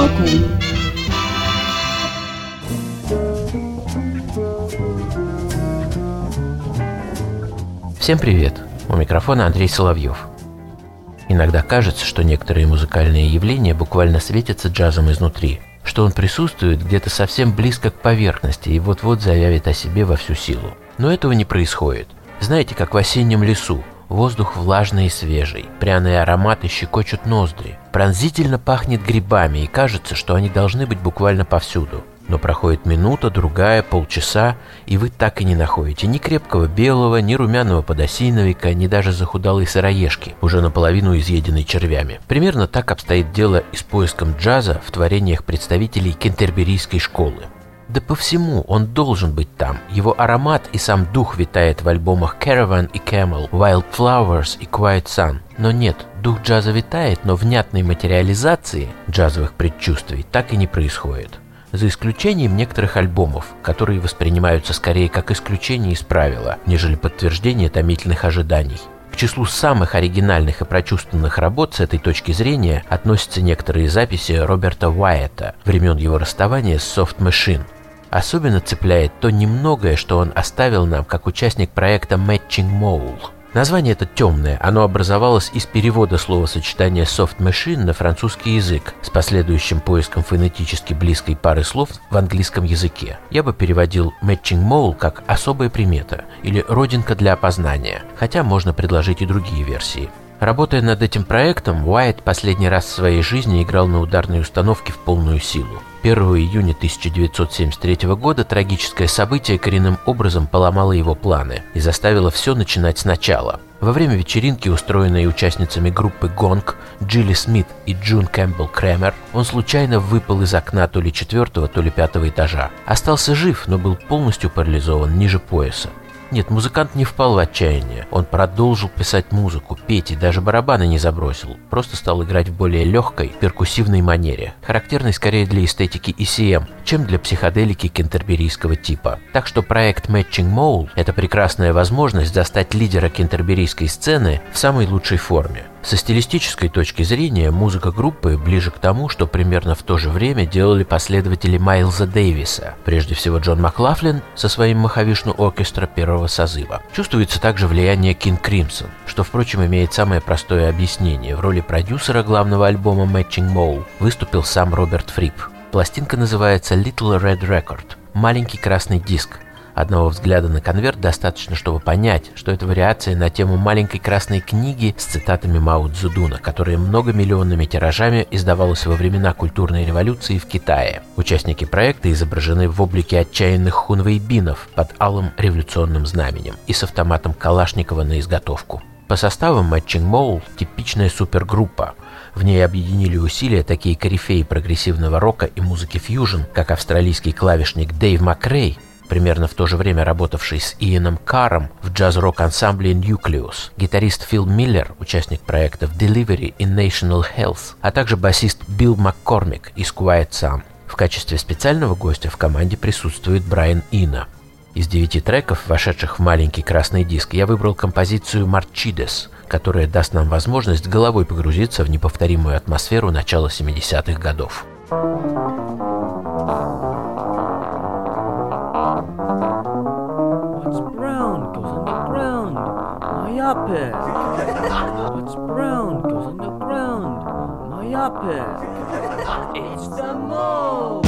Сбоку Всем привет! У микрофона Андрей Соловьев. Иногда кажется, что некоторые музыкальные явления буквально светятся джазом изнутри, что он присутствует где-то совсем близко к поверхности и вот-вот заявит о себе во всю силу. Но этого не происходит. Знаете, как в осеннем лесу, Воздух влажный и свежий, пряные ароматы щекочут ноздри, пронзительно пахнет грибами и кажется, что они должны быть буквально повсюду. Но проходит минута, другая, полчаса, и вы так и не находите ни крепкого белого, ни румяного подосиновика, ни даже захудалой сыроежки, уже наполовину изъеденной червями. Примерно так обстоит дело и с поиском джаза в творениях представителей кентерберийской школы. Да по всему он должен быть там. Его аромат и сам дух витает в альбомах Caravan и Camel, Wild Flowers и Quiet Sun. Но нет, дух джаза витает, но внятной материализации джазовых предчувствий так и не происходит за исключением некоторых альбомов, которые воспринимаются скорее как исключение из правила, нежели подтверждение томительных ожиданий. К числу самых оригинальных и прочувственных работ с этой точки зрения относятся некоторые записи Роберта Уайета времен его расставания с Soft Machine. Особенно цепляет то немногое, что он оставил нам как участник проекта Matching Mole – Название это темное, оно образовалось из перевода словосочетания soft machine на французский язык с последующим поиском фонетически близкой пары слов в английском языке. Я бы переводил matching mole как особая примета или родинка для опознания, хотя можно предложить и другие версии. Работая над этим проектом, Уайт последний раз в своей жизни играл на ударной установке в полную силу. 1 июня 1973 года трагическое событие коренным образом поломало его планы и заставило все начинать сначала. Во время вечеринки, устроенной участницами группы «Гонг» Джилли Смит и Джун Кэмпбелл Крэмер, он случайно выпал из окна то ли четвертого, то ли пятого этажа. Остался жив, но был полностью парализован ниже пояса. Нет, музыкант не впал в отчаяние. Он продолжил писать музыку, петь и даже барабаны не забросил. Просто стал играть в более легкой, перкуссивной манере, характерной скорее для эстетики ECM, чем для психоделики кентерберийского типа. Так что проект Matching Mole – это прекрасная возможность застать лидера кентерберийской сцены в самой лучшей форме. Со стилистической точки зрения музыка группы ближе к тому, что примерно в то же время делали последователи Майлза Дэвиса, прежде всего Джон Маклафлин со своим Махавишну оркестра первого созыва. Чувствуется также влияние King Crimson, что, впрочем, имеет самое простое объяснение. В роли продюсера главного альбома Matching Mole выступил сам Роберт Фрип. Пластинка называется Little Red Record – маленький красный диск, Одного взгляда на конверт достаточно, чтобы понять, что это вариация на тему маленькой красной книги с цитатами Мао Цзэдуна, которая многомиллионными тиражами издавалась во времена культурной революции в Китае. Участники проекта изображены в облике отчаянных хунвейбинов под алым революционным знаменем и с автоматом Калашникова на изготовку. По составу Matching Mole – типичная супергруппа. В ней объединили усилия такие корифеи прогрессивного рока и музыки фьюжн, как австралийский клавишник Дэйв Макрей – примерно в то же время работавший с Иэном Каром в джаз-рок-ансамбле Nucleus, гитарист Фил Миллер, участник проектов Delivery и National Health, а также басист Билл Маккормик из Quiet Sun. В качестве специального гостя в команде присутствует Брайан Ина. Из девяти треков, вошедших в маленький красный диск, я выбрал композицию «Марчидес», которая даст нам возможность головой погрузиться в неповторимую атмосферу начала 70-х годов. Myopic. What's oh, brown goes underground. Myopic. It's the mole.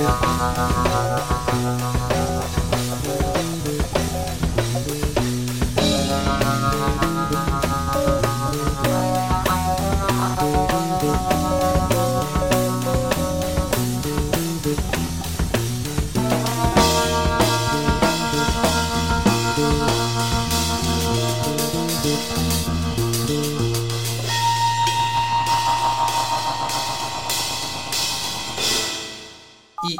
Yeah.